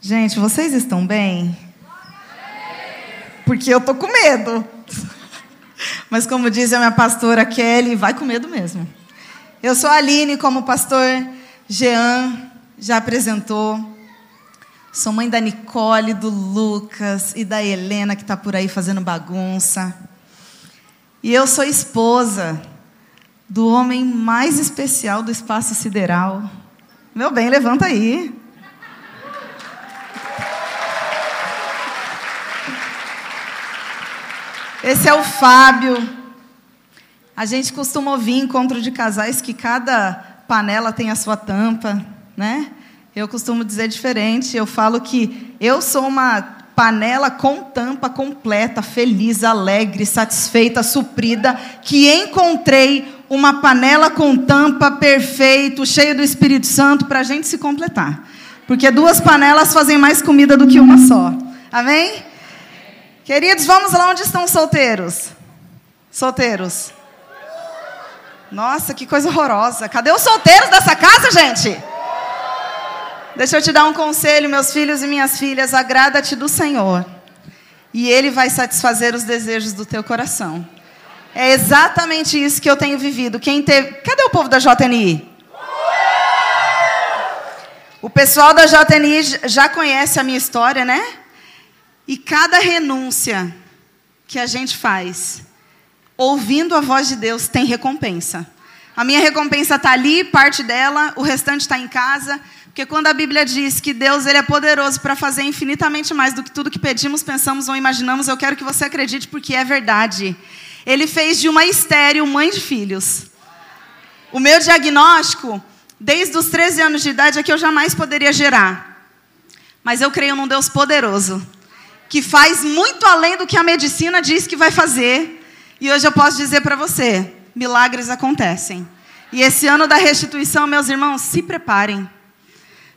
Gente, vocês estão bem? Porque eu tô com medo. Mas como diz a minha pastora Kelly, vai com medo mesmo. Eu sou a Aline, como o pastor Jean já apresentou. Sou mãe da Nicole, do Lucas e da Helena, que está por aí fazendo bagunça. E eu sou esposa do homem mais especial do espaço sideral. Meu bem, levanta aí. Esse é o Fábio. A gente costuma ouvir encontro de casais que cada panela tem a sua tampa, né? Eu costumo dizer diferente. Eu falo que eu sou uma panela com tampa completa, feliz, alegre, satisfeita, suprida, que encontrei uma panela com tampa perfeito, cheio do Espírito Santo, para a gente se completar. Porque duas panelas fazem mais comida do que uma só. Amém? Queridos, vamos lá onde estão os solteiros. Solteiros. Nossa, que coisa horrorosa. Cadê os solteiros dessa casa, gente? Deixa eu te dar um conselho, meus filhos e minhas filhas. Agrada-te do Senhor. E Ele vai satisfazer os desejos do teu coração. É exatamente isso que eu tenho vivido. Quem teve... Cadê o povo da JNI? O pessoal da JNI já conhece a minha história, né? E cada renúncia que a gente faz, ouvindo a voz de Deus, tem recompensa. A minha recompensa está ali, parte dela, o restante está em casa. Porque quando a Bíblia diz que Deus ele é poderoso para fazer infinitamente mais do que tudo que pedimos, pensamos ou imaginamos, eu quero que você acredite porque é verdade. Ele fez de uma estéreo mãe de filhos. O meu diagnóstico, desde os 13 anos de idade, é que eu jamais poderia gerar. Mas eu creio num Deus poderoso que faz muito além do que a medicina diz que vai fazer. E hoje eu posso dizer para você: milagres acontecem. E esse ano da restituição, meus irmãos, se preparem.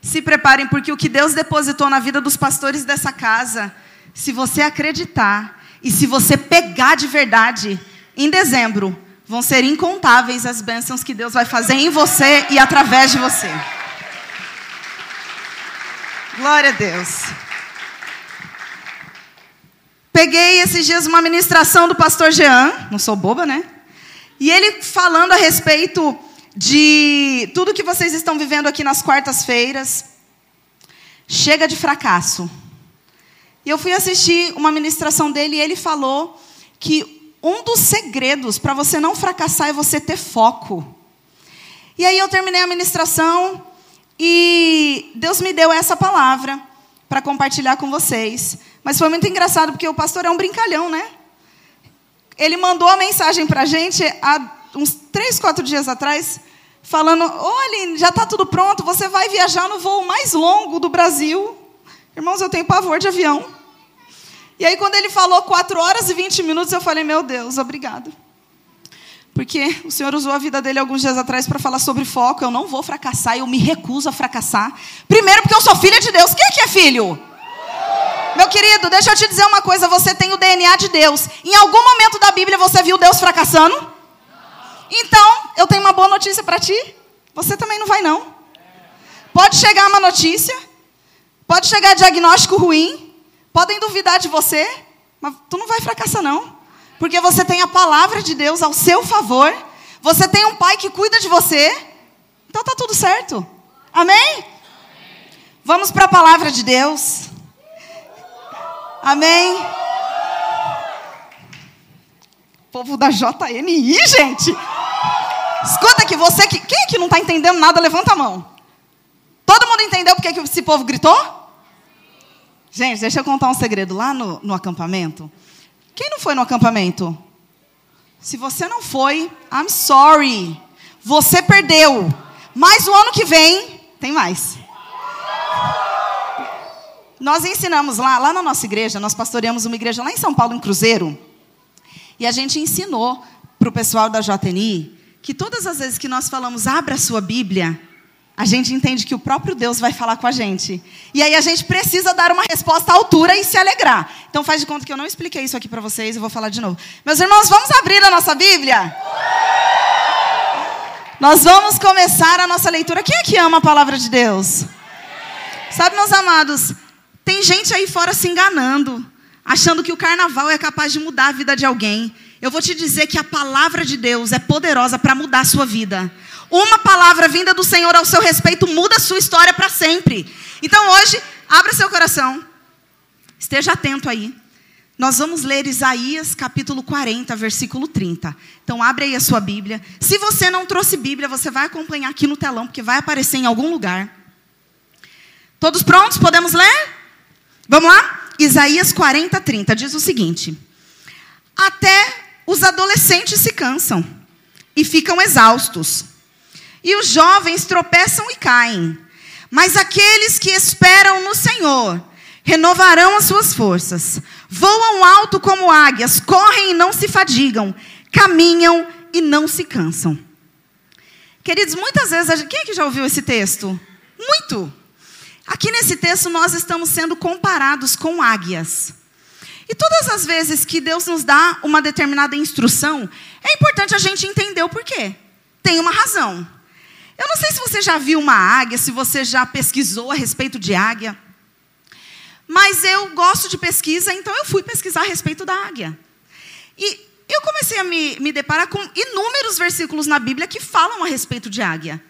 Se preparem, porque o que Deus depositou na vida dos pastores dessa casa, se você acreditar e se você pegar de verdade, em dezembro, vão ser incontáveis as bênçãos que Deus vai fazer em você e através de você. Glória a Deus. Peguei esses dias uma ministração do pastor Jean, não sou boba, né? E ele falando a respeito de tudo que vocês estão vivendo aqui nas quartas-feiras. Chega de fracasso. E eu fui assistir uma ministração dele e ele falou que um dos segredos para você não fracassar é você ter foco. E aí eu terminei a ministração e Deus me deu essa palavra para compartilhar com vocês. Mas foi muito engraçado, porque o pastor é um brincalhão, né? Ele mandou a mensagem para a gente há uns três, quatro dias atrás, falando: olha, já está tudo pronto, você vai viajar no voo mais longo do Brasil. Irmãos, eu tenho pavor de avião. E aí, quando ele falou 4 horas e 20 minutos, eu falei: meu Deus, obrigado. Porque o Senhor usou a vida dele alguns dias atrás para falar sobre foco. Eu não vou fracassar, eu me recuso a fracassar. Primeiro, porque eu sou filha de Deus. Quem é que é filho? Meu querido, deixa eu te dizer uma coisa: você tem o DNA de Deus. Em algum momento da Bíblia você viu Deus fracassando? Então, eu tenho uma boa notícia para ti. Você também não vai, não. Pode chegar uma notícia, pode chegar diagnóstico ruim, podem duvidar de você, mas tu não vai fracassar, não. Porque você tem a palavra de Deus ao seu favor, você tem um pai que cuida de você, então tá tudo certo. Amém? Vamos para a palavra de Deus. Amém? Povo da JNI, gente. Escuta aqui, você que. Quem que não está entendendo nada, levanta a mão. Todo mundo entendeu porque que esse povo gritou? Gente, deixa eu contar um segredo. Lá no, no acampamento. Quem não foi no acampamento? Se você não foi, I'm sorry. Você perdeu. Mas o ano que vem, tem mais. Nós ensinamos lá, lá na nossa igreja, nós pastoreamos uma igreja lá em São Paulo, em Cruzeiro. E a gente ensinou para o pessoal da JNI que todas as vezes que nós falamos, abra a sua Bíblia, a gente entende que o próprio Deus vai falar com a gente. E aí a gente precisa dar uma resposta à altura e se alegrar. Então faz de conta que eu não expliquei isso aqui para vocês, eu vou falar de novo. Meus irmãos, vamos abrir a nossa Bíblia? Nós vamos começar a nossa leitura. Quem é que ama a palavra de Deus? Sabe, meus amados, Tem gente aí fora se enganando, achando que o carnaval é capaz de mudar a vida de alguém. Eu vou te dizer que a palavra de Deus é poderosa para mudar a sua vida. Uma palavra vinda do Senhor ao seu respeito muda a sua história para sempre. Então hoje, abra seu coração. Esteja atento aí. Nós vamos ler Isaías capítulo 40, versículo 30. Então abre aí a sua Bíblia. Se você não trouxe Bíblia, você vai acompanhar aqui no telão, porque vai aparecer em algum lugar. Todos prontos? Podemos ler? Vamos lá? Isaías 40, 30 diz o seguinte: Até os adolescentes se cansam e ficam exaustos. E os jovens tropeçam e caem. Mas aqueles que esperam no Senhor renovarão as suas forças. Voam alto como águias, correm e não se fadigam, caminham e não se cansam. Queridos, muitas vezes, quem é que já ouviu esse texto? Muito. Aqui nesse texto nós estamos sendo comparados com águias. E todas as vezes que Deus nos dá uma determinada instrução, é importante a gente entender o porquê. Tem uma razão. Eu não sei se você já viu uma águia, se você já pesquisou a respeito de águia. Mas eu gosto de pesquisa, então eu fui pesquisar a respeito da águia. E eu comecei a me, me deparar com inúmeros versículos na Bíblia que falam a respeito de águia.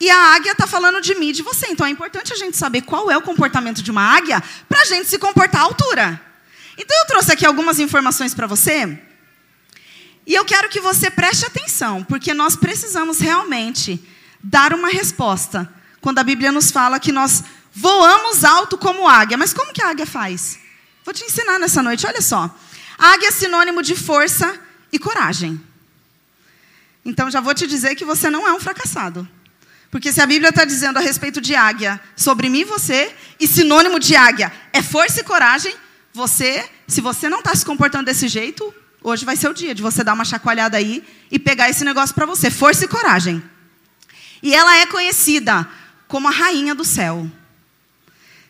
E a águia está falando de mim de você. Então é importante a gente saber qual é o comportamento de uma águia para a gente se comportar à altura. Então eu trouxe aqui algumas informações para você. E eu quero que você preste atenção, porque nós precisamos realmente dar uma resposta quando a Bíblia nos fala que nós voamos alto como águia. Mas como que a águia faz? Vou te ensinar nessa noite, olha só. Águia é sinônimo de força e coragem. Então já vou te dizer que você não é um fracassado. Porque se a Bíblia está dizendo a respeito de águia sobre mim e você, e sinônimo de águia é força e coragem, você, se você não está se comportando desse jeito, hoje vai ser o dia de você dar uma chacoalhada aí e pegar esse negócio para você. Força e coragem. E ela é conhecida como a rainha do céu.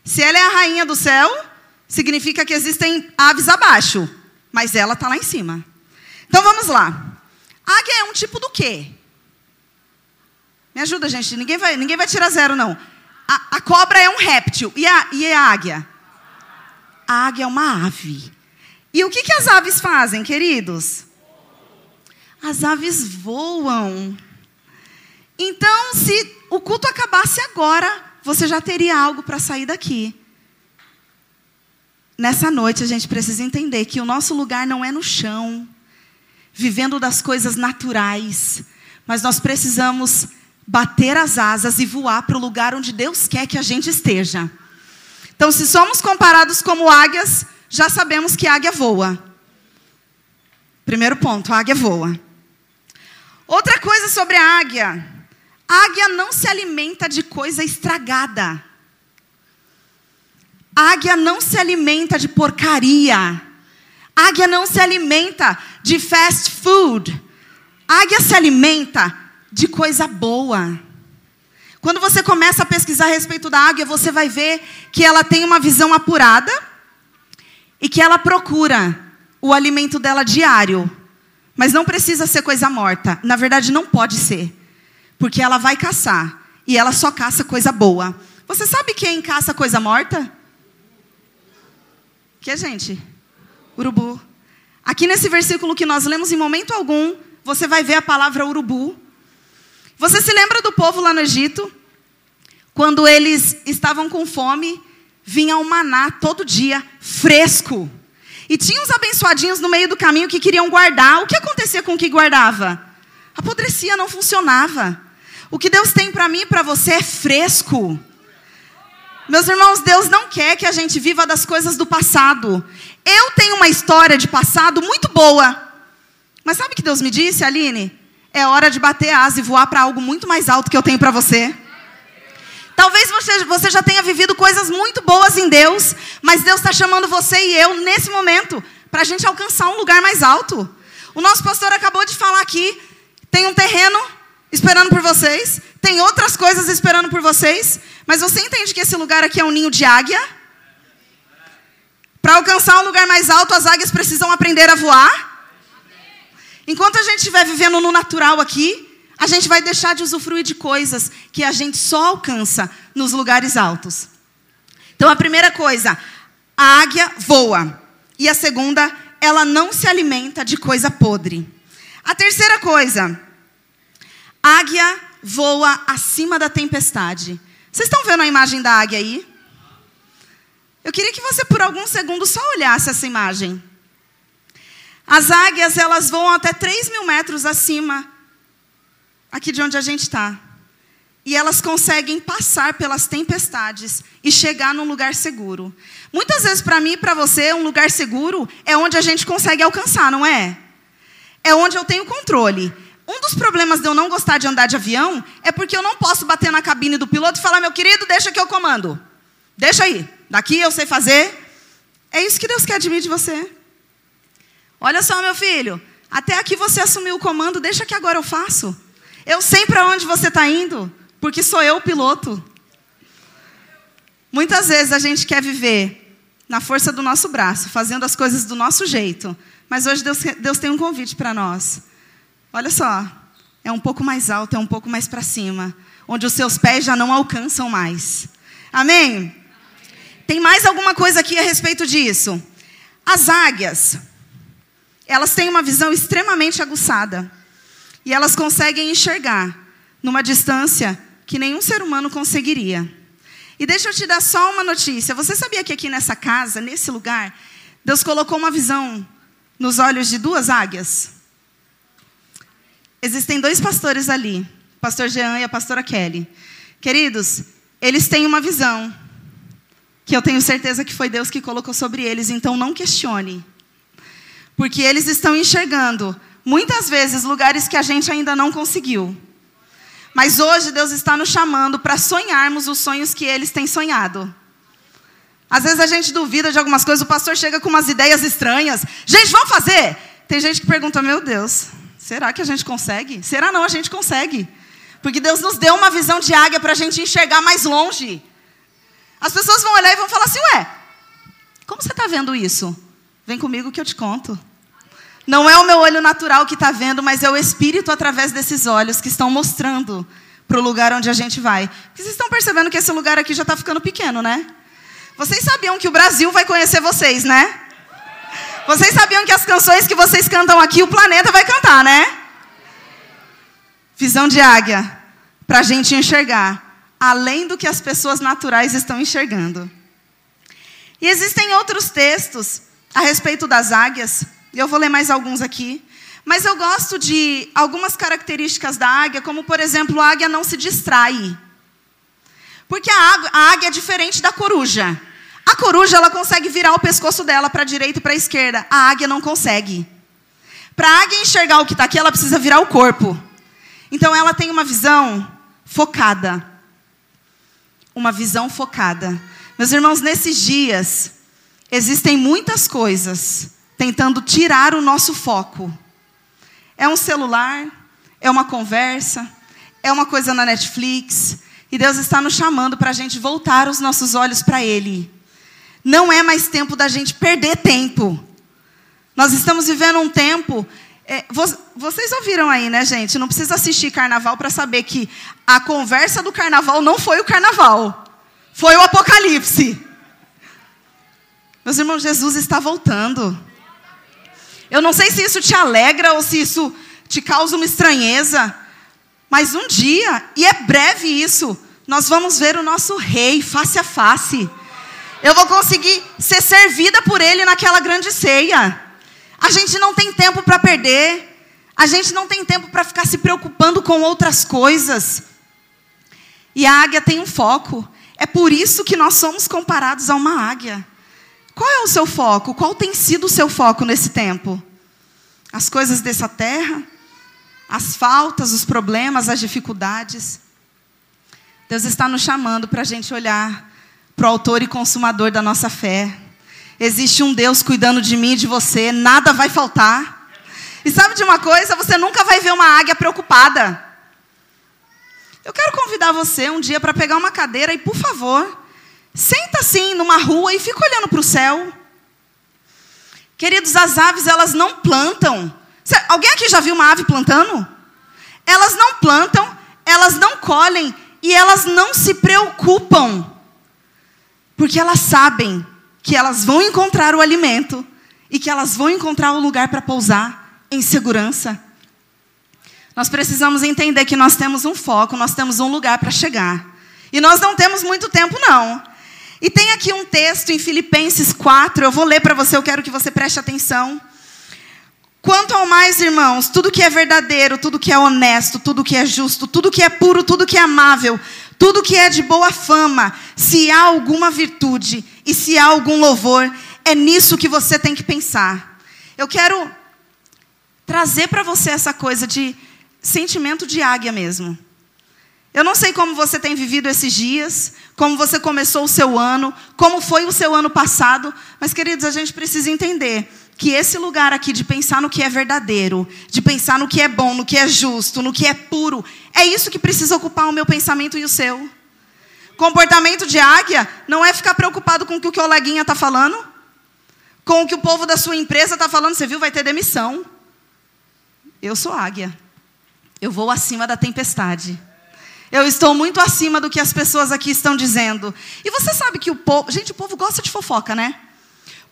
Se ela é a rainha do céu, significa que existem aves abaixo, mas ela está lá em cima. Então vamos lá. Águia é um tipo do quê? Me ajuda, gente. Ninguém vai, ninguém vai tirar zero, não. A, a cobra é um réptil. E a, e a águia? A águia é uma ave. E o que, que as aves fazem, queridos? As aves voam. Então, se o culto acabasse agora, você já teria algo para sair daqui. Nessa noite, a gente precisa entender que o nosso lugar não é no chão, vivendo das coisas naturais, mas nós precisamos bater as asas e voar para o lugar onde Deus quer que a gente esteja. Então, se somos comparados como águias, já sabemos que águia voa. Primeiro ponto, a águia voa. Outra coisa sobre a águia. Águia não se alimenta de coisa estragada. Águia não se alimenta de porcaria. Águia não se alimenta de fast food. Águia se alimenta de coisa boa. Quando você começa a pesquisar a respeito da águia, você vai ver que ela tem uma visão apurada e que ela procura o alimento dela diário. Mas não precisa ser coisa morta. Na verdade, não pode ser. Porque ela vai caçar. E ela só caça coisa boa. Você sabe quem caça coisa morta? Que é gente? Urubu. Aqui nesse versículo que nós lemos, em momento algum, você vai ver a palavra urubu. Você se lembra do povo lá no Egito? Quando eles estavam com fome, vinha o maná todo dia, fresco. E tinha uns abençoadinhos no meio do caminho que queriam guardar. O que acontecia com o que guardava? Apodrecia, não funcionava. O que Deus tem para mim e para você é fresco. Meus irmãos, Deus não quer que a gente viva das coisas do passado. Eu tenho uma história de passado muito boa. Mas sabe o que Deus me disse, Aline? É hora de bater asa e voar para algo muito mais alto que eu tenho para você. Talvez você, você já tenha vivido coisas muito boas em Deus, mas Deus está chamando você e eu, nesse momento, para a gente alcançar um lugar mais alto. O nosso pastor acabou de falar aqui: tem um terreno esperando por vocês, tem outras coisas esperando por vocês, mas você entende que esse lugar aqui é um ninho de águia? Para alcançar um lugar mais alto, as águias precisam aprender a voar. Enquanto a gente estiver vivendo no natural aqui, a gente vai deixar de usufruir de coisas que a gente só alcança nos lugares altos. Então, a primeira coisa, a águia voa. E a segunda, ela não se alimenta de coisa podre. A terceira coisa, águia voa acima da tempestade. Vocês estão vendo a imagem da águia aí? Eu queria que você, por alguns segundos, só olhasse essa imagem. As águias, elas voam até 3 mil metros acima, aqui de onde a gente está. E elas conseguem passar pelas tempestades e chegar num lugar seguro. Muitas vezes, para mim e para você, um lugar seguro é onde a gente consegue alcançar, não é? É onde eu tenho controle. Um dos problemas de eu não gostar de andar de avião é porque eu não posso bater na cabine do piloto e falar, meu querido, deixa que eu comando. Deixa aí. Daqui eu sei fazer. É isso que Deus quer de mim de você. Olha só, meu filho. Até aqui você assumiu o comando, deixa que agora eu faço. Eu sei para onde você está indo, porque sou eu o piloto. Muitas vezes a gente quer viver na força do nosso braço, fazendo as coisas do nosso jeito. Mas hoje Deus, Deus tem um convite para nós. Olha só, é um pouco mais alto, é um pouco mais para cima, onde os seus pés já não alcançam mais. Amém? Tem mais alguma coisa aqui a respeito disso? As águias, elas têm uma visão extremamente aguçada. E elas conseguem enxergar numa distância que nenhum ser humano conseguiria. E deixa eu te dar só uma notícia. Você sabia que aqui nessa casa, nesse lugar, Deus colocou uma visão nos olhos de duas águias? Existem dois pastores ali, o pastor Jean e a pastora Kelly. Queridos, eles têm uma visão que eu tenho certeza que foi Deus que colocou sobre eles, então não questione. Porque eles estão enxergando, muitas vezes, lugares que a gente ainda não conseguiu. Mas hoje Deus está nos chamando para sonharmos os sonhos que eles têm sonhado. Às vezes a gente duvida de algumas coisas, o pastor chega com umas ideias estranhas. Gente, vamos fazer? Tem gente que pergunta: Meu Deus, será que a gente consegue? Será não, a gente consegue. Porque Deus nos deu uma visão de águia para a gente enxergar mais longe. As pessoas vão olhar e vão falar assim: Ué, como você está vendo isso? Vem comigo que eu te conto. Não é o meu olho natural que está vendo, mas é o Espírito através desses olhos que estão mostrando para o lugar onde a gente vai. Porque vocês estão percebendo que esse lugar aqui já está ficando pequeno, né? Vocês sabiam que o Brasil vai conhecer vocês, né? Vocês sabiam que as canções que vocês cantam aqui, o planeta vai cantar, né? Visão de águia, para a gente enxergar, além do que as pessoas naturais estão enxergando. E existem outros textos a respeito das águias, eu vou ler mais alguns aqui. Mas eu gosto de algumas características da águia, como, por exemplo, a águia não se distrai. Porque a, águia, a águia é diferente da coruja. A coruja ela consegue virar o pescoço dela para a direita e para a esquerda. A águia não consegue. Para a águia enxergar o que está aqui, ela precisa virar o corpo. Então ela tem uma visão focada. Uma visão focada. Meus irmãos, nesses dias, existem muitas coisas tentando tirar o nosso foco. É um celular, é uma conversa, é uma coisa na Netflix, e Deus está nos chamando para a gente voltar os nossos olhos para Ele. Não é mais tempo da gente perder tempo. Nós estamos vivendo um tempo. É, vocês ouviram aí, né, gente? Não precisa assistir carnaval para saber que a conversa do carnaval não foi o carnaval, foi o apocalipse. Meus irmãos, Jesus está voltando. Eu não sei se isso te alegra ou se isso te causa uma estranheza, mas um dia, e é breve isso, nós vamos ver o nosso rei face a face. Eu vou conseguir ser servida por ele naquela grande ceia. A gente não tem tempo para perder. A gente não tem tempo para ficar se preocupando com outras coisas. E a águia tem um foco. É por isso que nós somos comparados a uma águia. Qual é o seu foco? Qual tem sido o seu foco nesse tempo? As coisas dessa terra? As faltas, os problemas, as dificuldades? Deus está nos chamando para a gente olhar para o autor e consumador da nossa fé. Existe um Deus cuidando de mim e de você, nada vai faltar. E sabe de uma coisa? Você nunca vai ver uma águia preocupada. Eu quero convidar você um dia para pegar uma cadeira e, por favor, Senta assim numa rua e fica olhando para o céu. Queridos, as aves elas não plantam. Alguém aqui já viu uma ave plantando? Elas não plantam, elas não colhem e elas não se preocupam. Porque elas sabem que elas vão encontrar o alimento e que elas vão encontrar o lugar para pousar em segurança. Nós precisamos entender que nós temos um foco, nós temos um lugar para chegar. E nós não temos muito tempo, não. E tem aqui um texto em Filipenses 4, eu vou ler para você, eu quero que você preste atenção. Quanto ao mais, irmãos, tudo que é verdadeiro, tudo que é honesto, tudo que é justo, tudo que é puro, tudo que é amável, tudo que é de boa fama, se há alguma virtude e se há algum louvor, é nisso que você tem que pensar. Eu quero trazer para você essa coisa de sentimento de águia mesmo. Eu não sei como você tem vivido esses dias, como você começou o seu ano, como foi o seu ano passado, mas queridos, a gente precisa entender que esse lugar aqui de pensar no que é verdadeiro, de pensar no que é bom, no que é justo, no que é puro, é isso que precisa ocupar o meu pensamento e o seu. Comportamento de águia não é ficar preocupado com o que o coleguinha está falando, com o que o povo da sua empresa está falando. Você viu, vai ter demissão. Eu sou águia. Eu vou acima da tempestade. Eu estou muito acima do que as pessoas aqui estão dizendo. E você sabe que o povo. Gente, o povo gosta de fofoca, né?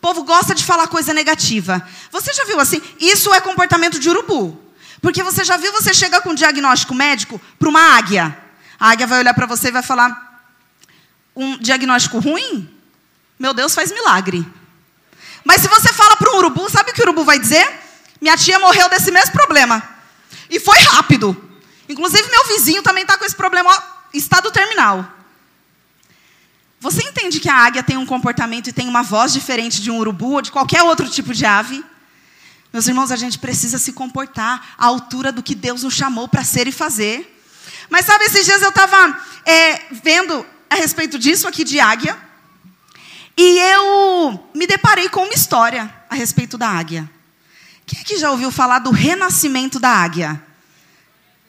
Povo gosta de falar coisa negativa. Você já viu assim? Isso é comportamento de urubu. Porque você já viu você chega com um diagnóstico médico para uma águia. A águia vai olhar para você e vai falar: um diagnóstico ruim? Meu Deus, faz milagre. Mas se você fala para um urubu, sabe o que o urubu vai dizer? Minha tia morreu desse mesmo problema. E foi rápido. Inclusive, meu vizinho também está com esse problema, ó, estado terminal. Você entende que a águia tem um comportamento e tem uma voz diferente de um urubu ou de qualquer outro tipo de ave? Meus irmãos, a gente precisa se comportar à altura do que Deus nos chamou para ser e fazer. Mas sabe, esses dias eu estava é, vendo a respeito disso aqui de águia. E eu me deparei com uma história a respeito da águia. Quem que já ouviu falar do renascimento da águia?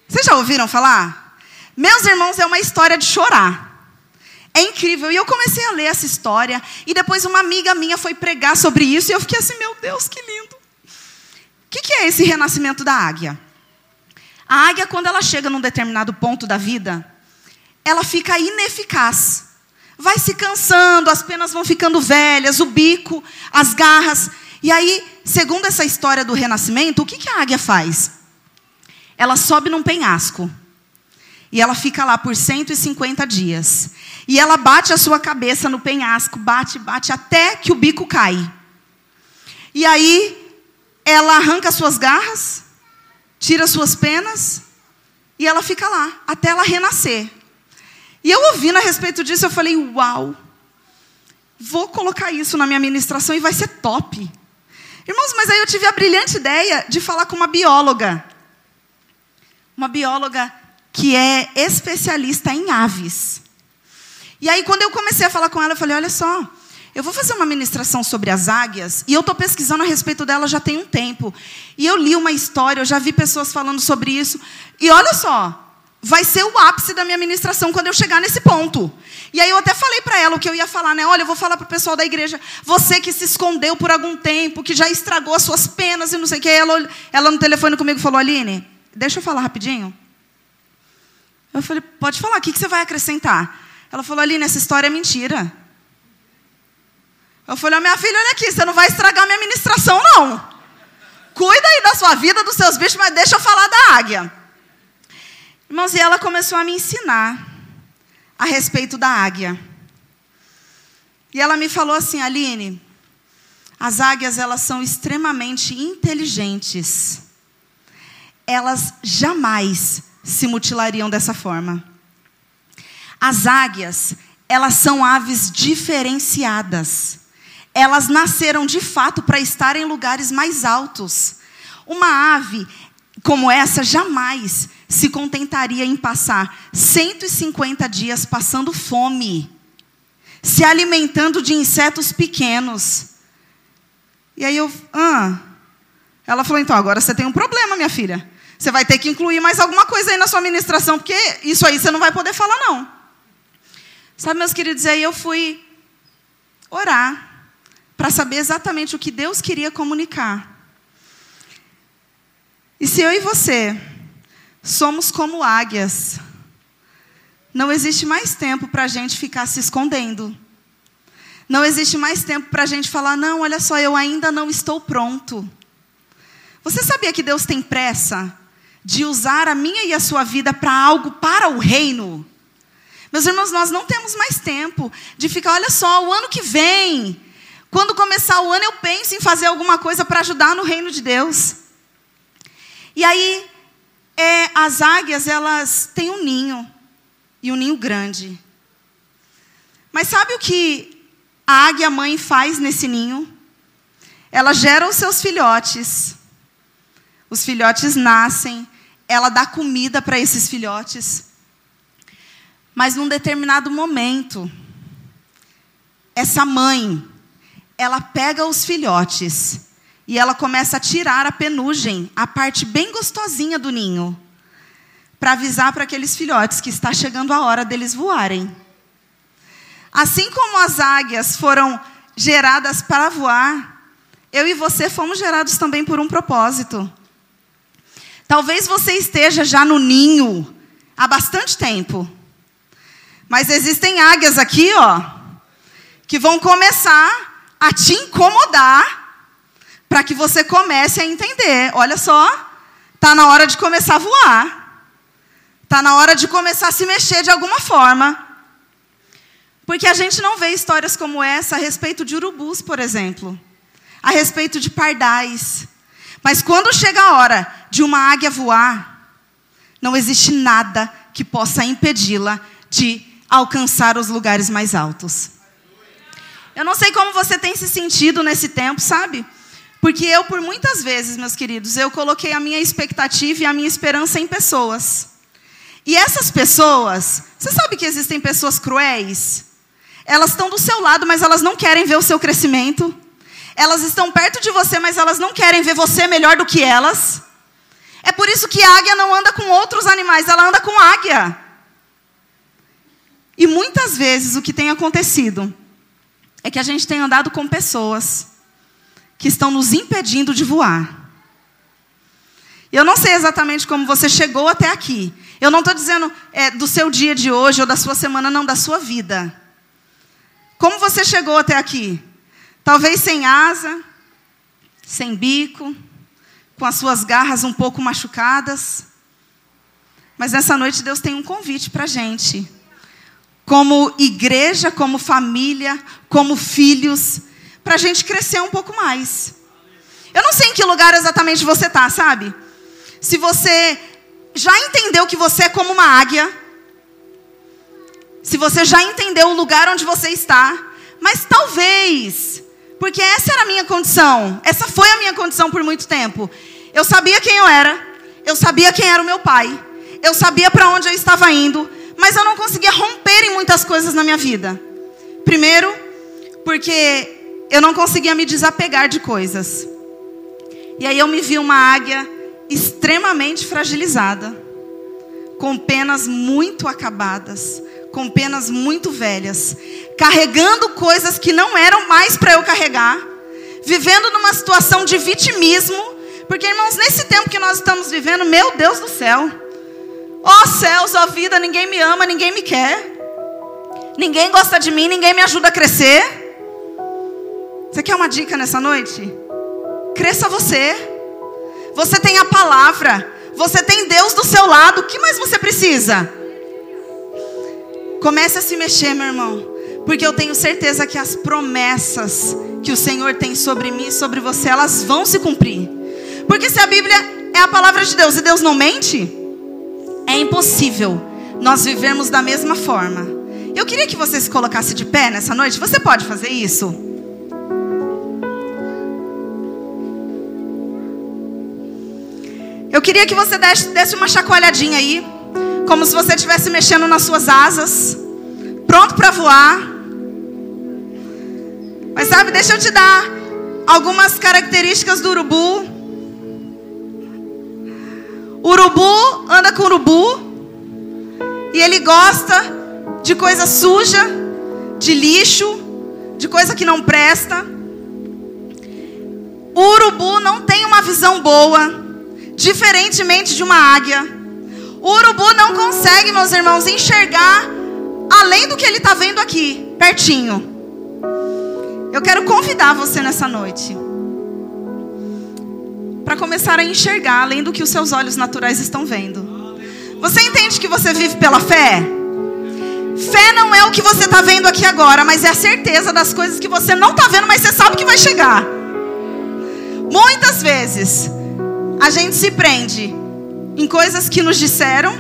Vocês já ouviram falar? Meus irmãos, é uma história de chorar. É incrível. E eu comecei a ler essa história. E depois uma amiga minha foi pregar sobre isso. E eu fiquei assim: meu Deus, que lindo. O que, que é esse renascimento da águia? A águia, quando ela chega num determinado ponto da vida, ela fica ineficaz. Vai se cansando, as penas vão ficando velhas, o bico, as garras. E aí, segundo essa história do renascimento, o que, que a águia faz? Ela sobe num penhasco. E ela fica lá por 150 dias. E ela bate a sua cabeça no penhasco, bate, bate, até que o bico cai. E aí, ela arranca suas garras, tira suas penas, e ela fica lá, até ela renascer. E eu ouvindo a respeito disso, eu falei, uau, vou colocar isso na minha ministração e vai ser top. Irmãos, mas aí eu tive a brilhante ideia de falar com uma bióloga. Uma bióloga que é especialista em aves. E aí, quando eu comecei a falar com ela, eu falei: olha só, eu vou fazer uma ministração sobre as águias, e eu estou pesquisando a respeito dela já tem um tempo. E eu li uma história, eu já vi pessoas falando sobre isso. E olha só, vai ser o ápice da minha ministração quando eu chegar nesse ponto. E aí eu até falei para ela o que eu ia falar, né? Olha, eu vou falar para o pessoal da igreja, você que se escondeu por algum tempo, que já estragou as suas penas e não sei o que. Ela, ela no telefone comigo falou, Aline, deixa eu falar rapidinho. Eu falei, pode falar, o que, você vai acrescentar? Ela falou, Aline, essa história é mentira. Eu falei, minha filha, olha aqui, você não vai estragar minha ministração, não. Cuida aí da sua vida, dos seus bichos, mas deixa eu falar da águia. Irmãos, e ela começou a me ensinar a respeito da águia. E ela me falou assim, Aline, as águias elas são extremamente inteligentes. Elas jamais se mutilariam dessa forma. As águias, elas são aves diferenciadas. Elas nasceram de fato para estar em lugares mais altos. Uma ave como essa jamais se contentaria em passar 150 dias passando fome, se alimentando de insetos pequenos. E aí eu, ah. Ela falou: então agora você tem um problema, minha filha. Você vai ter que incluir mais alguma coisa aí na sua ministração, porque isso aí você não vai poder falar, não. Sabe, meus queridos, aí eu fui orar para saber exatamente o que Deus queria comunicar. E se eu e você somos como águias, não existe mais tempo para a gente ficar se escondendo. Não existe mais tempo para a gente falar, não, olha só, eu ainda não estou pronto. Você sabia que Deus tem pressa de usar a minha e a sua vida para algo para o reino? Meus irmãos, nós não temos mais tempo de ficar, olha só, o ano que vem, quando começar o ano, eu penso em fazer alguma coisa para ajudar no reino de Deus. E aí, é, as águias, elas têm um ninho, e um ninho grande. Mas sabe o que a águia mãe faz nesse ninho? Ela gera os seus filhotes. Os filhotes nascem, ela dá comida para esses filhotes. Mas num determinado momento, essa mãe, ela pega os filhotes e ela começa a tirar a penugem, a parte bem gostosinha do ninho, para avisar para aqueles filhotes que está chegando a hora deles voarem. Assim como as águias foram geradas para voar, eu e você fomos gerados também por um propósito. Talvez você esteja já no ninho há bastante tempo. Mas existem águias aqui, ó, que vão começar a te incomodar para que você comece a entender. Olha só, tá na hora de começar a voar. Tá na hora de começar a se mexer de alguma forma. Porque a gente não vê histórias como essa a respeito de urubus, por exemplo, a respeito de pardais. Mas quando chega a hora de uma águia voar, não existe nada que possa impedi-la de alcançar os lugares mais altos. Eu não sei como você tem se sentido nesse tempo, sabe? Porque eu, por muitas vezes, meus queridos, eu coloquei a minha expectativa e a minha esperança em pessoas. E essas pessoas, você sabe que existem pessoas cruéis? Elas estão do seu lado, mas elas não querem ver o seu crescimento. Elas estão perto de você, mas elas não querem ver você melhor do que elas. É por isso que a águia não anda com outros animais, ela anda com águia. E muitas vezes o que tem acontecido é que a gente tem andado com pessoas que estão nos impedindo de voar. Eu não sei exatamente como você chegou até aqui. Eu não estou dizendo é, do seu dia de hoje ou da sua semana, não, da sua vida. Como você chegou até aqui? Talvez sem asa, sem bico, com as suas garras um pouco machucadas. Mas nessa noite Deus tem um convite para a gente. Como igreja, como família, como filhos, para a gente crescer um pouco mais. Eu não sei em que lugar exatamente você está, sabe? Se você já entendeu que você é como uma águia, se você já entendeu o lugar onde você está, mas talvez porque essa era a minha condição. Essa foi a minha condição por muito tempo. Eu sabia quem eu era. Eu sabia quem era o meu pai. Eu sabia para onde eu estava indo. Mas eu não conseguia romper em muitas coisas na minha vida. Primeiro, porque eu não conseguia me desapegar de coisas. E aí eu me vi uma águia extremamente fragilizada, com penas muito acabadas, com penas muito velhas, carregando coisas que não eram mais para eu carregar, vivendo numa situação de vitimismo, porque irmãos, nesse tempo que nós estamos vivendo, meu Deus do céu, ó oh, céus, ó oh, vida, ninguém me ama, ninguém me quer, ninguém gosta de mim, ninguém me ajuda a crescer. Você quer uma dica nessa noite? Cresça você. Você tem a palavra, você tem Deus do seu lado, o que mais você precisa? Comece a se mexer, meu irmão. Porque eu tenho certeza que as promessas que o Senhor tem sobre mim e sobre você, elas vão se cumprir. Porque se a Bíblia é a palavra de Deus e Deus não mente, é impossível nós vivermos da mesma forma. Eu queria que você se colocasse de pé nessa noite. Você pode fazer isso? Eu queria que você desse, desse uma chacoalhadinha aí como se você estivesse mexendo nas suas asas, pronto para voar. Mas sabe, deixa eu te dar algumas características do urubu. O urubu anda com urubu e ele gosta de coisa suja, de lixo, de coisa que não presta. O urubu não tem uma visão boa, diferentemente de uma águia. O urubu não consegue, meus irmãos, enxergar além do que ele está vendo aqui, pertinho. Eu quero convidar você nessa noite para começar a enxergar além do que os seus olhos naturais estão vendo. Você entende que você vive pela fé? Fé não é o que você está vendo aqui agora, mas é a certeza das coisas que você não está vendo, mas você sabe que vai chegar. Muitas vezes a gente se prende em coisas que nos disseram.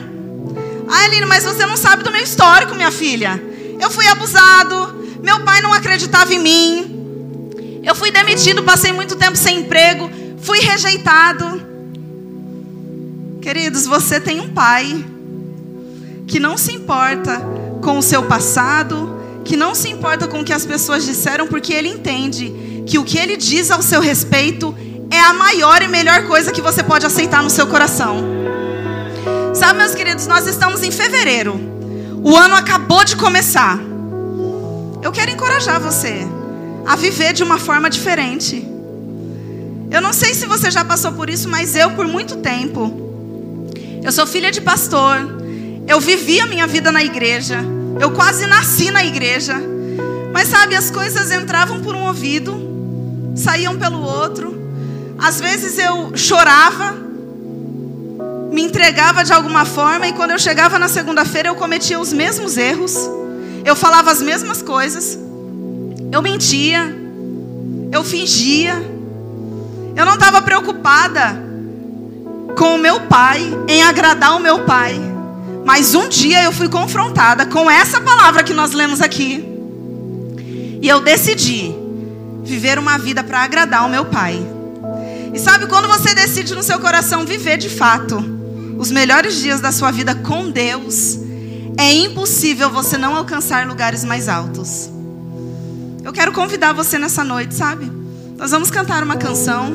Ah, Aline, mas você não sabe do meu histórico, minha filha. Eu fui abusado, meu pai não acreditava em mim. Eu fui demitido, passei muito tempo sem emprego, fui rejeitado. Queridos, você tem um pai que não se importa com o seu passado, que não se importa com o que as pessoas disseram, porque ele entende que o que ele diz ao seu respeito é a maior e melhor coisa que você pode aceitar no seu coração. Sabe, meus queridos, nós estamos em fevereiro. O ano acabou de começar. Eu quero encorajar você a viver de uma forma diferente. Eu não sei se você já passou por isso, mas eu, por muito tempo, eu sou filha de pastor. Eu vivi a minha vida na igreja. Eu quase nasci na igreja. Mas sabe, as coisas entravam por um ouvido, saíam pelo outro. Às vezes eu chorava, me entregava de alguma forma, e quando eu chegava na segunda-feira eu cometia os mesmos erros. Eu falava as mesmas coisas. Eu mentia. Eu fingia. Eu não estava preocupada com o meu pai, em agradar o meu pai. Mas um dia eu fui confrontada com essa palavra que nós lemos aqui. E eu decidi viver uma vida para agradar o meu pai. E sabe quando você decide no seu coração viver de fato os melhores dias da sua vida com Deus, é impossível você não alcançar lugares mais altos. Eu quero convidar você nessa noite, sabe? Nós vamos cantar uma canção.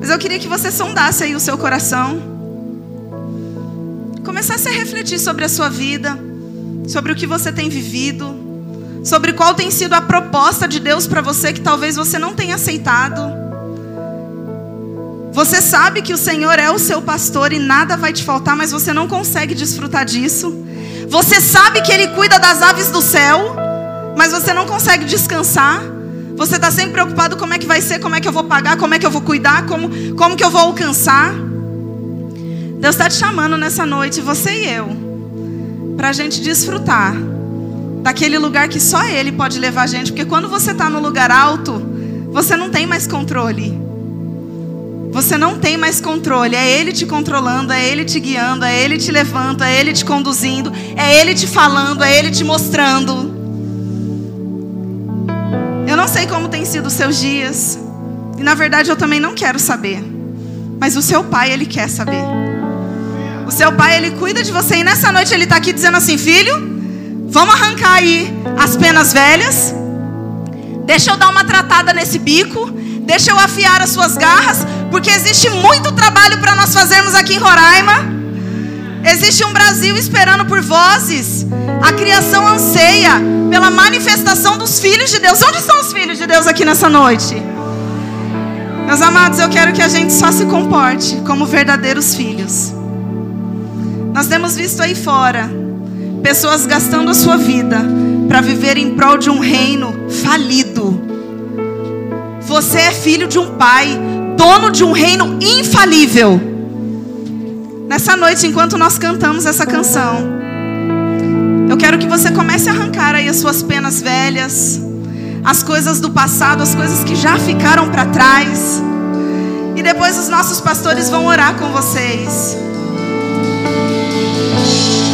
Mas eu queria que você sondasse aí o seu coração. Começasse a refletir sobre a sua vida, sobre o que você tem vivido, sobre qual tem sido a proposta de Deus para você que talvez você não tenha aceitado. Você sabe que o Senhor é o seu pastor e nada vai te faltar, mas você não consegue desfrutar disso. Você sabe que Ele cuida das aves do céu, mas você não consegue descansar. Você está sempre preocupado como é que vai ser, como é que eu vou pagar, como é que eu vou cuidar, como, como que eu vou alcançar. Deus está te chamando nessa noite, você e eu, para a gente desfrutar daquele lugar que só Ele pode levar a gente. Porque quando você está no lugar alto, você não tem mais controle. Você não tem mais controle. É Ele te controlando, é Ele te guiando, é Ele te levando, é Ele te conduzindo, é Ele te falando, é Ele te mostrando. Eu não sei como tem sido os seus dias. E na verdade eu também não quero saber. Mas o seu pai, ele quer saber. O seu pai, ele cuida de você. E nessa noite ele está aqui dizendo assim: Filho, vamos arrancar aí as penas velhas. Deixa eu dar uma tratada nesse bico. Deixa eu afiar as suas garras. Porque existe muito trabalho para nós fazermos aqui em Roraima. Existe um Brasil esperando por vozes. A criação anseia pela manifestação dos filhos de Deus. Onde estão os filhos de Deus aqui nessa noite? Meus amados, eu quero que a gente só se comporte como verdadeiros filhos. Nós temos visto aí fora pessoas gastando a sua vida para viver em prol de um reino falido. Você é filho de um pai, dono de um reino infalível. Nessa noite, enquanto nós cantamos essa canção, eu quero que você comece a arrancar aí as suas penas velhas, as coisas do passado, as coisas que já ficaram para trás. E depois os nossos pastores vão orar com vocês.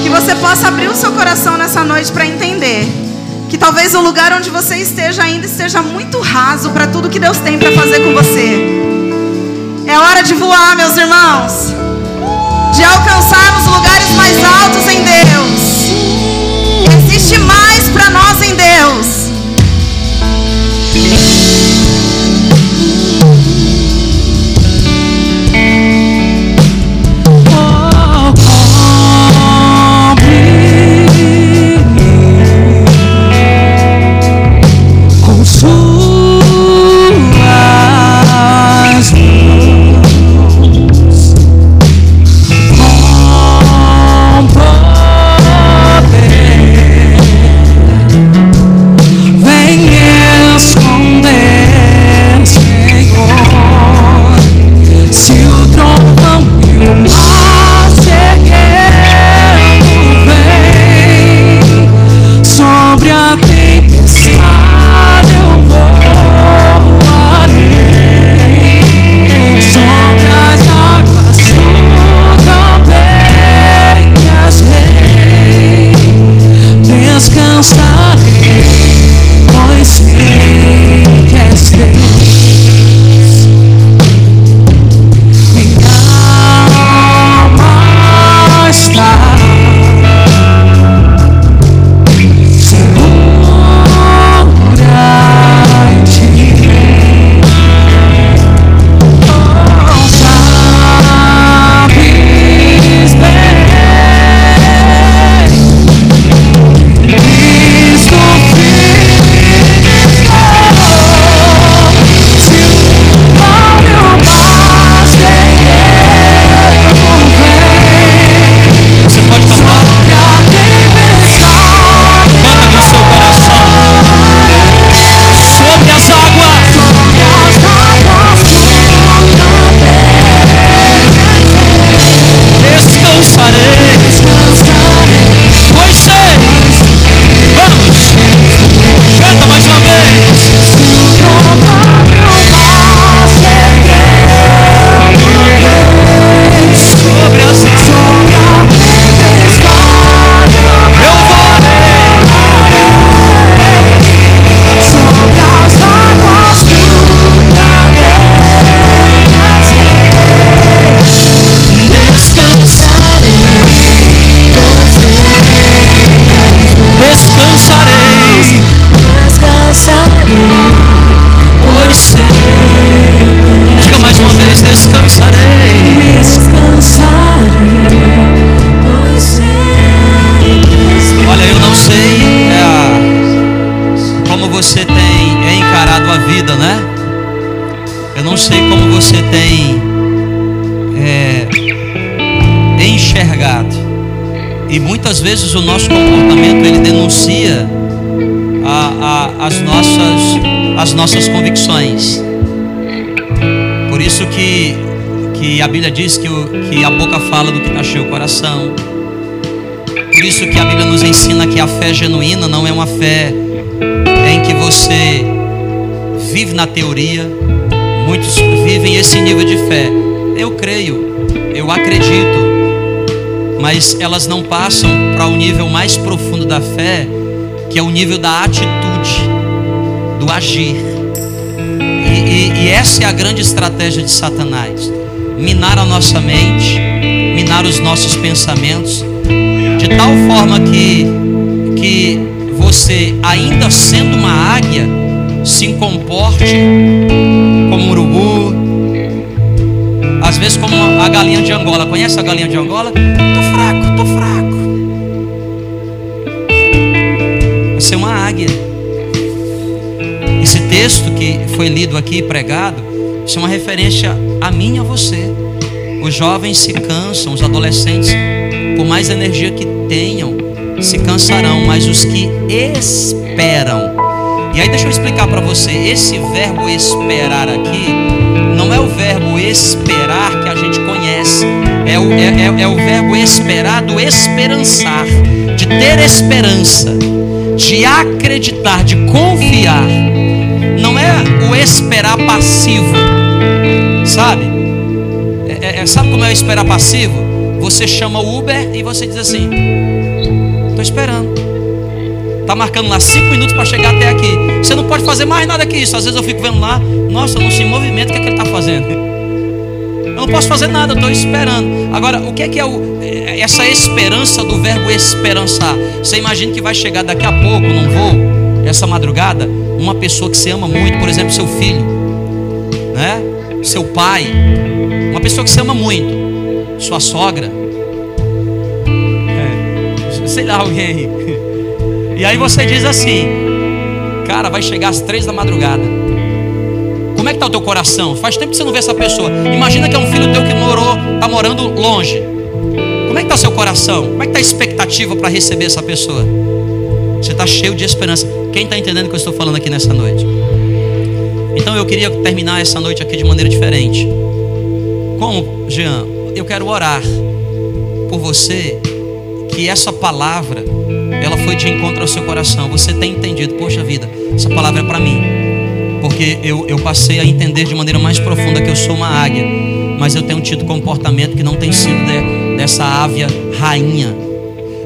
Que você possa abrir o seu coração nessa noite para entender que talvez o lugar onde você esteja ainda esteja muito raso para tudo que Deus tem para fazer com você. É hora de voar, meus irmãos de alcançarmos lugares mais altos em Deus. Existe mais para nós muitas vezes o nosso comportamento ele denuncia a, a, as, nossas, as nossas convicções. Por isso que, que a Bíblia diz que, o, que a boca fala do que está cheio o coração. Por isso que a Bíblia nos ensina que a fé genuína não é uma fé em que você vive na teoria. Muitos vivem esse nível de fé. Eu creio, eu acredito, mas elas não passam para o nível mais profundo da fé, que é o nível da atitude, do agir. E, e, e essa é a grande estratégia de Satanás: minar a nossa mente, minar os nossos pensamentos, de tal forma que, que você, ainda sendo uma águia, se comporte vezes como a galinha de Angola. Conhece a galinha de Angola? Tô fraco, tô fraco. Você é uma águia. Esse texto que foi lido aqui, pregado, isso é uma referência a mim e a você. Os jovens se cansam, os adolescentes, por mais energia que tenham, se cansarão, mas os que esperam. E aí deixa eu explicar para você, esse verbo esperar aqui é o verbo esperar que a gente conhece, é o, é, é, é o verbo esperar do esperançar, de ter esperança, de acreditar, de confiar. Não é o esperar passivo, sabe? É, é, é sabe como é o esperar passivo? Você chama o Uber e você diz assim: Estou esperando. Está marcando lá cinco minutos para chegar até aqui. Você não pode fazer mais nada que isso. Às vezes eu fico vendo lá, nossa, não se movimenta, o que, é que ele está fazendo? Eu não posso fazer nada, estou esperando. Agora, o que é que é o, é, essa esperança do verbo esperançar? Você imagina que vai chegar daqui a pouco, não vou, essa madrugada, uma pessoa que você ama muito, por exemplo, seu filho, né? Seu pai, uma pessoa que você ama muito, sua sogra, é, sei lá, alguém. E aí você diz assim, cara, vai chegar às três da madrugada. Como é que está o teu coração? Faz tempo que você não vê essa pessoa. Imagina que é um filho teu que morou, está morando longe. Como é que está seu coração? Como é que está a expectativa para receber essa pessoa? Você está cheio de esperança. Quem está entendendo o que eu estou falando aqui nessa noite? Então eu queria terminar essa noite aqui de maneira diferente. Como, Jean? Eu quero orar por você que essa palavra foi de encontro ao seu coração. Você tem entendido, poxa vida, essa palavra é para mim. Porque eu, eu passei a entender de maneira mais profunda que eu sou uma águia, mas eu tenho tido comportamento que não tem sido de, dessa ávia rainha.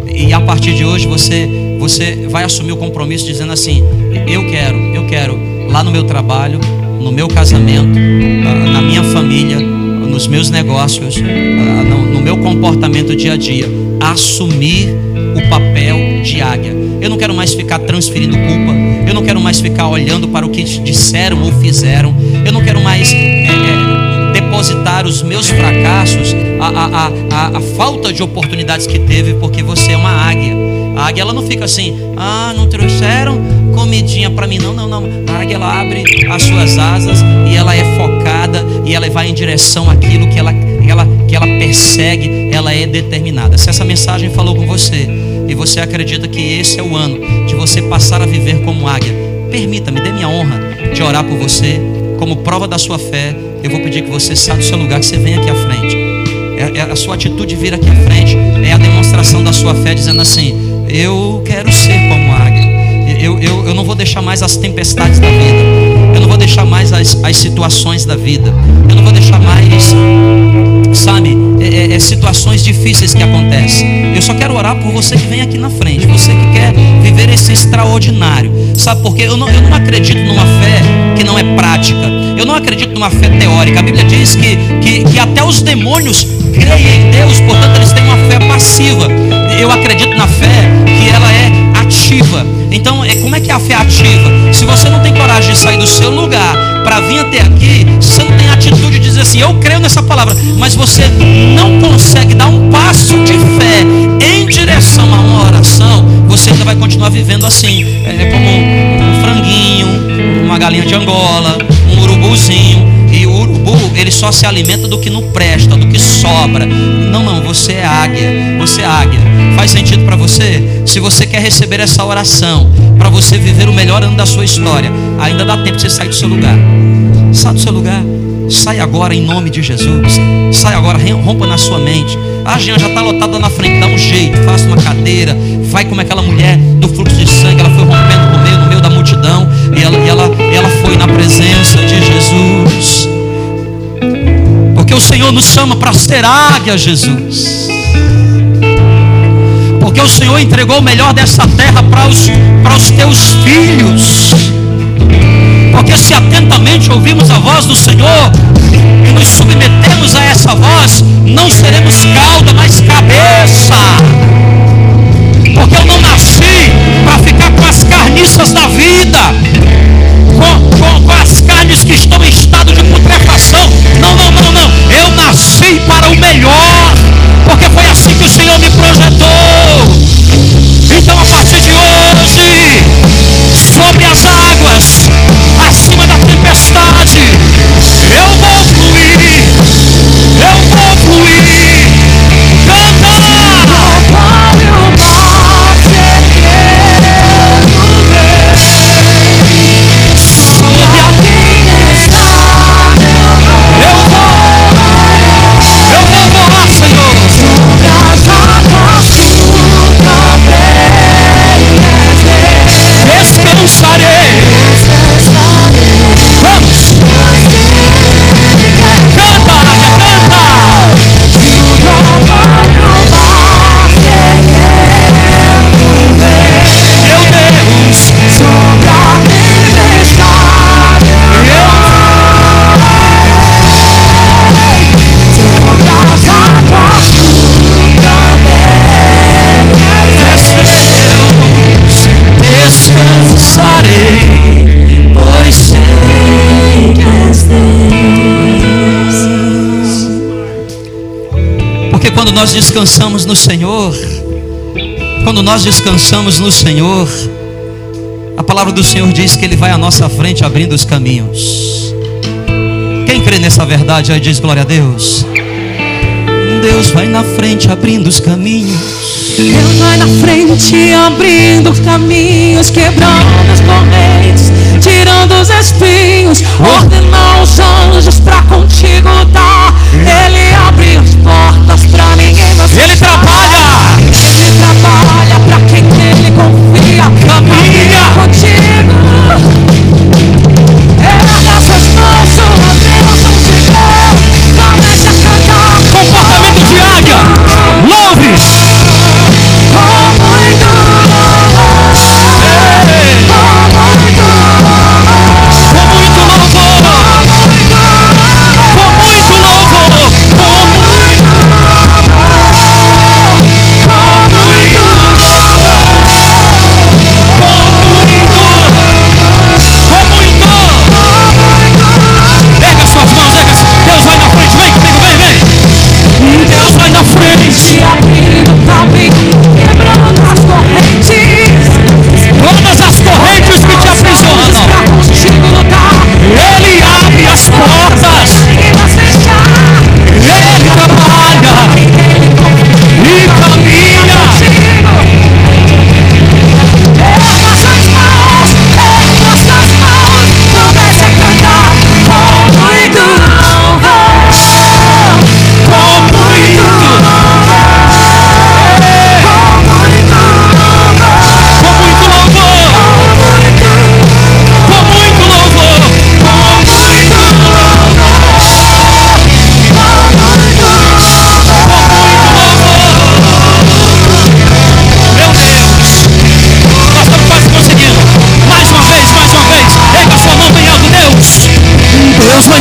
E a partir de hoje você, você vai assumir o compromisso dizendo assim: eu quero, eu quero, lá no meu trabalho, no meu casamento, ah, na minha família, nos meus negócios, ah, no meu comportamento dia a dia, assumir o papel de águia. Eu não quero mais ficar transferindo culpa. Eu não quero mais ficar olhando para o que disseram ou fizeram. Eu não quero mais é, é, depositar os meus fracassos, a, a, a, a, falta de oportunidades que teve, porque você é uma águia. A águia ela não fica assim, ah, não trouxeram comidinha para mim, não, não, não. A águia ela abre as suas asas e ela é focada e ela vai em direção àquilo que ela, ela, que ela persegue, ela é determinada. Se essa mensagem falou com você, e você acredita que esse é o ano de você passar a viver como águia, permita-me, dê minha honra de orar por você, como prova da sua fé. Eu vou pedir que você saia do seu lugar, que você venha aqui à frente. É, é a sua atitude vir aqui à frente é a demonstração da sua fé, dizendo assim: Eu quero ser como águia. Eu, eu, eu não vou deixar mais as tempestades da vida. Eu não vou deixar mais as, as situações da vida. Eu não vou deixar mais, sabe, é, é, é, situações difíceis que acontecem. Eu só quero orar por você que vem aqui na frente, você que quer viver esse extraordinário. Sabe por quê? Eu não, eu não acredito numa fé que não é prática. Eu não acredito numa fé teórica. A Bíblia diz que, que, que até os demônios creem em Deus, portanto eles têm uma fé passiva. Eu acredito na fé que ela é ativa. Então, é, como é que é a fé ativa? Se você não tem coragem de sair do seu lugar para vir até aqui, se você não tem atitude de dizer assim, eu creio nessa palavra, mas você não consegue dar um passo de fé em direção a uma oração, você ainda vai continuar vivendo assim, é, como um franguinho, galinha de Angola, um urubuzinho. Urubu, ele só se alimenta do que não presta, do que sobra. Não, não, você é águia. Você é águia. Faz sentido para você? Se você quer receber essa oração, para você viver o melhor ano da sua história, ainda dá tempo de você sair do seu lugar. Sai do seu lugar. Sai agora em nome de Jesus. Sai agora, rompa na sua mente. A Jean já está lotada na frente, dá um jeito, faça uma cadeira, vai como aquela mulher do fluxo de sangue, ela foi rompendo no meio, no meio da multidão, e ela, e ela, ela foi na presença de Jesus. Porque o Senhor nos chama para ser águia, Jesus. Porque o Senhor entregou o melhor dessa terra para os, para os teus filhos. Porque se atentamente ouvimos a voz do Senhor e nos submetemos a essa voz, não seremos cauda, mas cabeça. Porque eu não nasci para ficar com as carniças da vida, com, com, as carnes que estão em estado de putrefação. Não, não, não, não. Eu nasci para o melhor, porque foi assim que o Senhor me projetou. Então, a partir de hoje, sobre as águas, acima da tempestade, nós descansamos no Senhor, quando nós descansamos no Senhor, a palavra do Senhor diz que Ele vai à nossa frente abrindo os caminhos. Quem crê nessa verdade aí diz glória a Deus. Deus vai na frente abrindo os caminhos. Deus vai na frente abrindo caminhos, quebrando as correntes, tirando os espinhos, ordenou os anjos pra contigo dar. Ele abre as portas pra ninguém mais Ele trabalha. Ele trabalha pra quem nele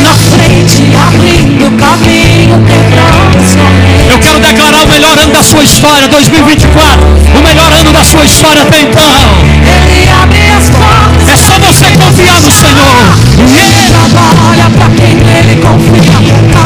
na frente, abrindo caminho, quebrando correntes. Eu quero declarar o melhor ano da sua história, 2024. O melhor ano da sua história até então. Ele abre as portas. É só você confiar no Senhor. E Ele Trabalha pra quem nele confia.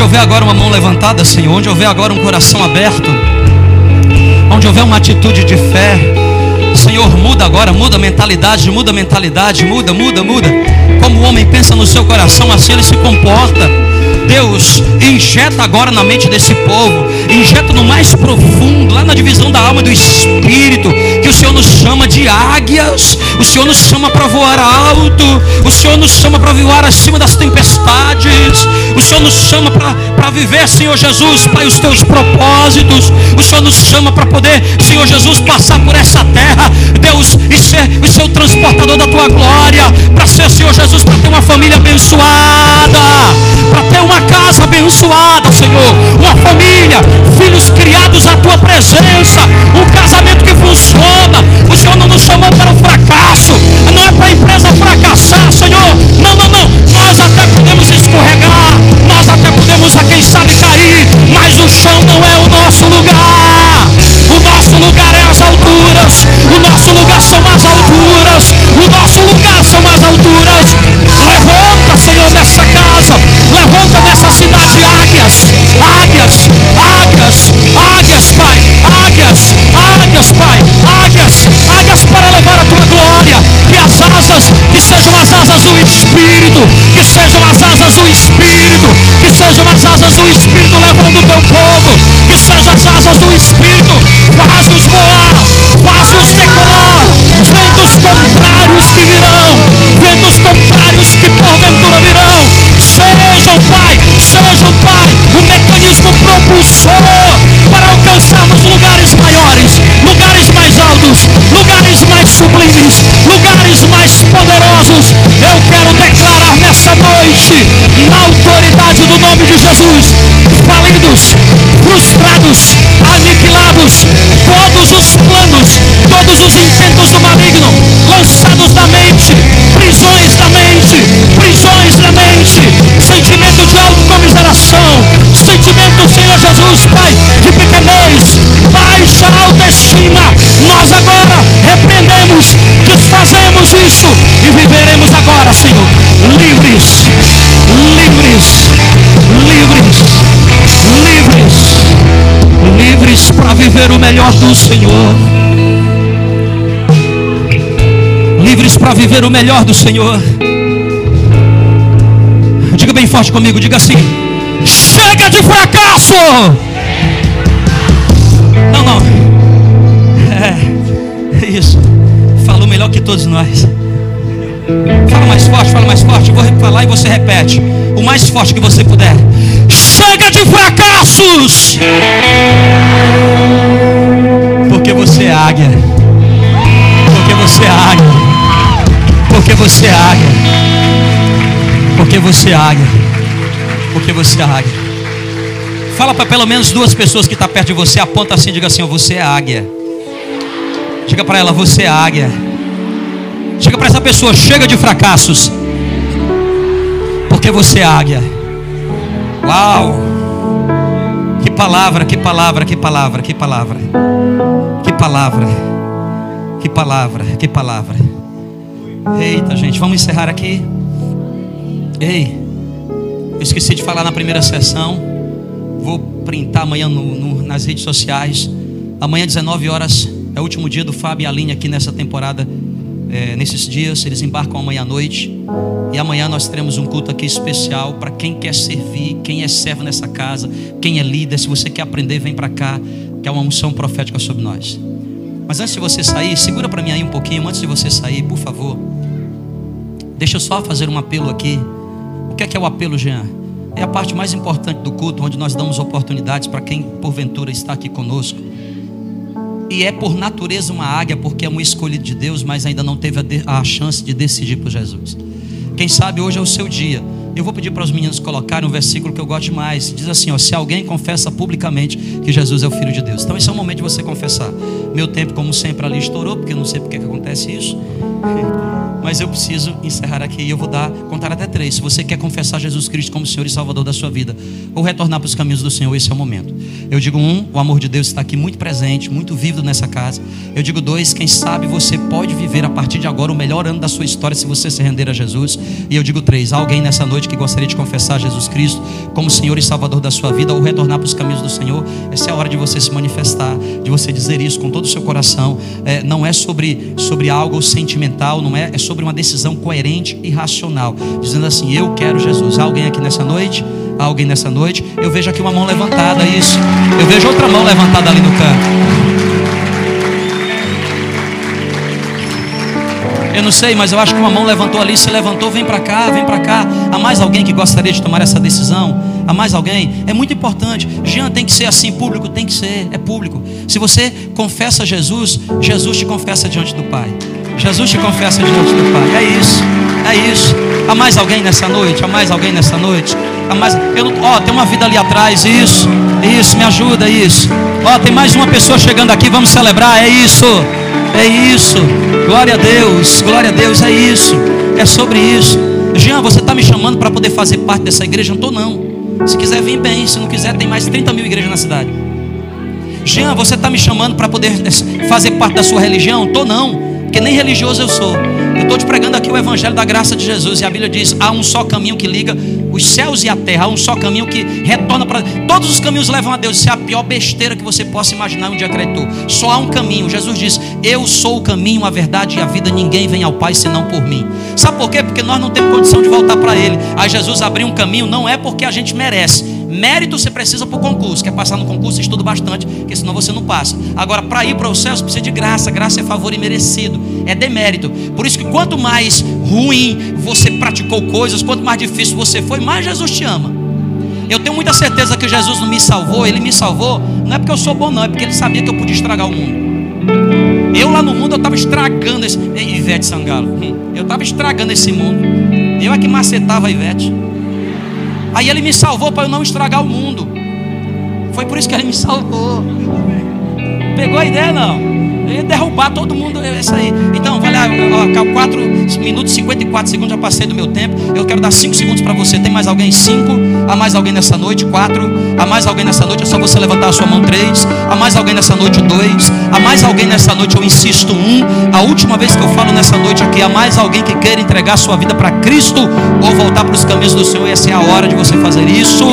Houver agora uma mão levantada, Senhor, onde houver agora um coração aberto, onde houver uma atitude de fé, Senhor, muda agora, muda a mentalidade, muda a mentalidade, muda, muda, muda. Como o homem pensa no seu coração, assim ele se comporta. Deus, injeta agora na mente desse povo, injeta no mais profundo, lá na divisão da alma e do espírito, que o Senhor nos chama de águias, o Senhor nos chama para voar alto, o Senhor nos chama para voar acima das tempestades, o Senhor nos chama para viver, Senhor Jesus, Pai, os teus propósitos, o Senhor nos chama para poder, Senhor Jesus, passar por essa terra, Deus, e ser o seu transportador da tua glória, para ser, Senhor Jesus, para ter uma família abençoada, presença, asas, que sejam as asas do Espírito, que sejam as asas do Espírito, que sejam as asas do Espírito levando o teu povo, que sejam as asas do Espírito, faz-nos voar, faz-nos decolar, ventos contrários que virão, isso e viveremos agora, Senhor, livres, livres, livres, livres, livres para viver o melhor do Senhor. Livres para viver o melhor do Senhor. Diga bem forte comigo, diga assim: chega de fracasso! Não, não. É, isso. Melhor que todos nós. Fala mais forte, fala mais forte. Eu vou falar e você repete. O mais forte que você puder. Chega de fracassos! Porque você é águia. Porque você é águia. Porque você é águia. Porque você é águia. Porque você é águia. Fala para pelo menos duas pessoas que estão tá perto de você. Aponta assim e diga assim: Você é águia. Diga para ela: Você é águia. Chega para essa pessoa: Chega de fracassos. Porque você é águia. Uau! Que palavra, que palavra, que palavra, que palavra. Que palavra. Que palavra, que palavra. Eita, gente, vamos encerrar aqui. Ei, eu esqueci de falar na primeira sessão. Vou printar amanhã no, no, nas redes sociais. Amanhã, 19 horas, é o último dia do Fábio e Aline aqui nessa temporada. É, nesses dias, eles embarcam amanhã à noite. E amanhã nós teremos um culto aqui especial para quem quer servir, quem é servo nessa casa, quem é líder. Se você quer aprender, vem para cá, que é uma unção profética sobre nós. Mas antes de você sair, segura para mim aí um pouquinho. Antes de você sair, por favor, deixa eu só fazer um apelo aqui. O que é que é o apelo, Jean? É a parte mais importante do culto, onde nós damos oportunidades para quem porventura está aqui conosco. E é por natureza uma águia, porque é um escolhido de Deus, mas ainda não teve a, a chance de decidir por Jesus. Quem sabe hoje é o seu dia. Eu vou pedir para os meninos colocarem um versículo que eu gosto mais. Diz assim: ó, se alguém confessa publicamente que Jesus é o Filho de Deus. Então esse é o momento de você confessar. Meu tempo, como sempre, ali estourou, porque eu não sei porque que acontece isso. Mas eu preciso encerrar aqui e eu vou dar, contar até três. Se você quer confessar Jesus Cristo como Senhor e Salvador da sua vida, ou retornar para os caminhos do Senhor, esse é o momento. Eu digo um, o amor de Deus está aqui muito presente, muito vívido nessa casa. Eu digo dois, quem sabe você pode viver a partir de agora o melhor ano da sua história se você se render a Jesus. E eu digo três, alguém nessa noite que gostaria de confessar Jesus Cristo como Senhor e Salvador da sua vida, ou retornar para os caminhos do Senhor, essa é a hora de você se manifestar, de você dizer isso com todo o seu coração. É, não é sobre, sobre algo sentimental, não é, é sobre sobre uma decisão coerente e racional, dizendo assim: Eu quero Jesus. Há alguém aqui nessa noite? Há alguém nessa noite? Eu vejo aqui uma mão levantada, isso. Eu vejo outra mão levantada ali no canto. Eu não sei, mas eu acho que uma mão levantou ali, se levantou, vem para cá, vem para cá. Há mais alguém que gostaria de tomar essa decisão? Há mais alguém? É muito importante. Jean tem que ser assim, público tem que ser, é público. Se você confessa Jesus, Jesus te confessa diante do Pai. Jesus te confessa diante do Pai. É isso, é isso. Há mais alguém nessa noite? Há mais alguém nessa noite? Há mais. Ó, tem uma vida ali atrás. Isso, isso, me ajuda, isso. Ó, tem mais uma pessoa chegando aqui. Vamos celebrar. É isso, é isso. Glória a Deus, glória a Deus. É isso, é sobre isso. Jean, você está me chamando para poder fazer parte dessa igreja? Não estou, não. Se quiser, vem bem. Se não quiser, tem mais 30 mil igrejas na cidade. Jean, você está me chamando para poder fazer parte da sua religião? Estou, não porque nem religioso eu sou. Eu estou te pregando aqui o Evangelho da graça de Jesus. E a Bíblia diz: há um só caminho que liga os céus e a terra. Há um só caminho que retorna para. Todos os caminhos levam a Deus. Isso é a pior besteira que você possa imaginar um dia acreditou. Só há um caminho. Jesus diz: Eu sou o caminho, a verdade e a vida. Ninguém vem ao Pai senão por mim. Sabe por quê? Porque nós não temos condição de voltar para Ele. Aí Jesus abriu um caminho, não é porque a gente merece Mérito você precisa para o concurso. Quer passar no concurso, estuda bastante, porque senão você não passa. Agora, para ir para o céu, você precisa de graça. Graça é favor imerecido, é demérito. Por isso que quanto mais ruim você praticou coisas, quanto mais difícil você foi, mais Jesus te ama. Eu tenho muita certeza que Jesus não me salvou, Ele me salvou, não é porque eu sou bom, não, é porque Ele sabia que eu podia estragar o mundo. Eu lá no mundo, eu estava estragando esse. Ivete Sangalo, hum, eu estava estragando esse mundo. Eu é que macetava a Ivete. Aí ele me salvou para eu não estragar o mundo. Foi por isso que ele me salvou. Pegou a ideia não? Ia derrubar todo mundo, isso aí. Então, vai lá, 4 minutos e 54 segundos, já passei do meu tempo. Eu quero dar 5 segundos para você. Tem mais alguém? 5. Há mais alguém nessa noite? 4. Há mais alguém nessa noite? É só você levantar a sua mão. 3. Há mais alguém nessa noite? 2. Há mais alguém nessa noite? Eu insisto. 1. Um. A última vez que eu falo nessa noite aqui, há mais alguém que queira entregar sua vida para Cristo ou voltar para os caminhos do Senhor. Essa é a hora de você fazer isso.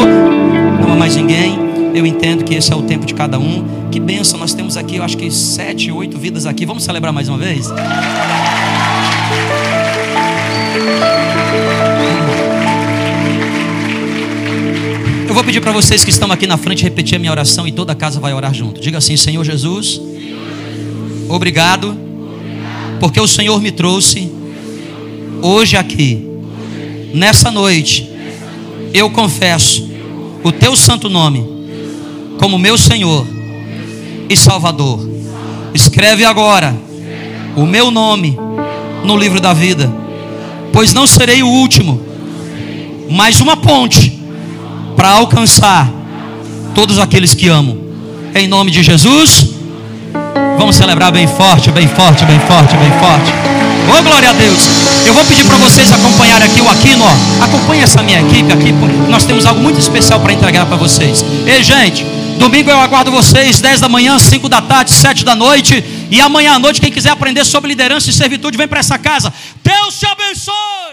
Não há mais ninguém. Eu entendo que esse é o tempo de cada um. Que bênção, nós temos aqui, eu acho que sete, oito vidas aqui. Vamos celebrar mais uma vez? Eu vou pedir para vocês que estão aqui na frente repetir a minha oração e toda a casa vai orar junto. Diga assim: Senhor Jesus, obrigado, porque o Senhor me trouxe hoje aqui, nessa noite. Eu confesso o teu santo nome como meu Senhor e Salvador. Escreve agora o meu nome no livro da vida, pois não serei o último, mas uma ponte para alcançar todos aqueles que amo. Em nome de Jesus, vamos celebrar bem forte, bem forte, bem forte, bem forte. Oh, glória a Deus. Eu vou pedir para vocês acompanharem aqui o Aquino. Ó. Acompanhe essa minha equipe aqui. Nós temos algo muito especial para entregar para vocês. Ei, gente. Domingo eu aguardo vocês, 10 da manhã, 5 da tarde, 7 da noite. E amanhã à noite, quem quiser aprender sobre liderança e servitude, vem para essa casa. Deus te abençoe!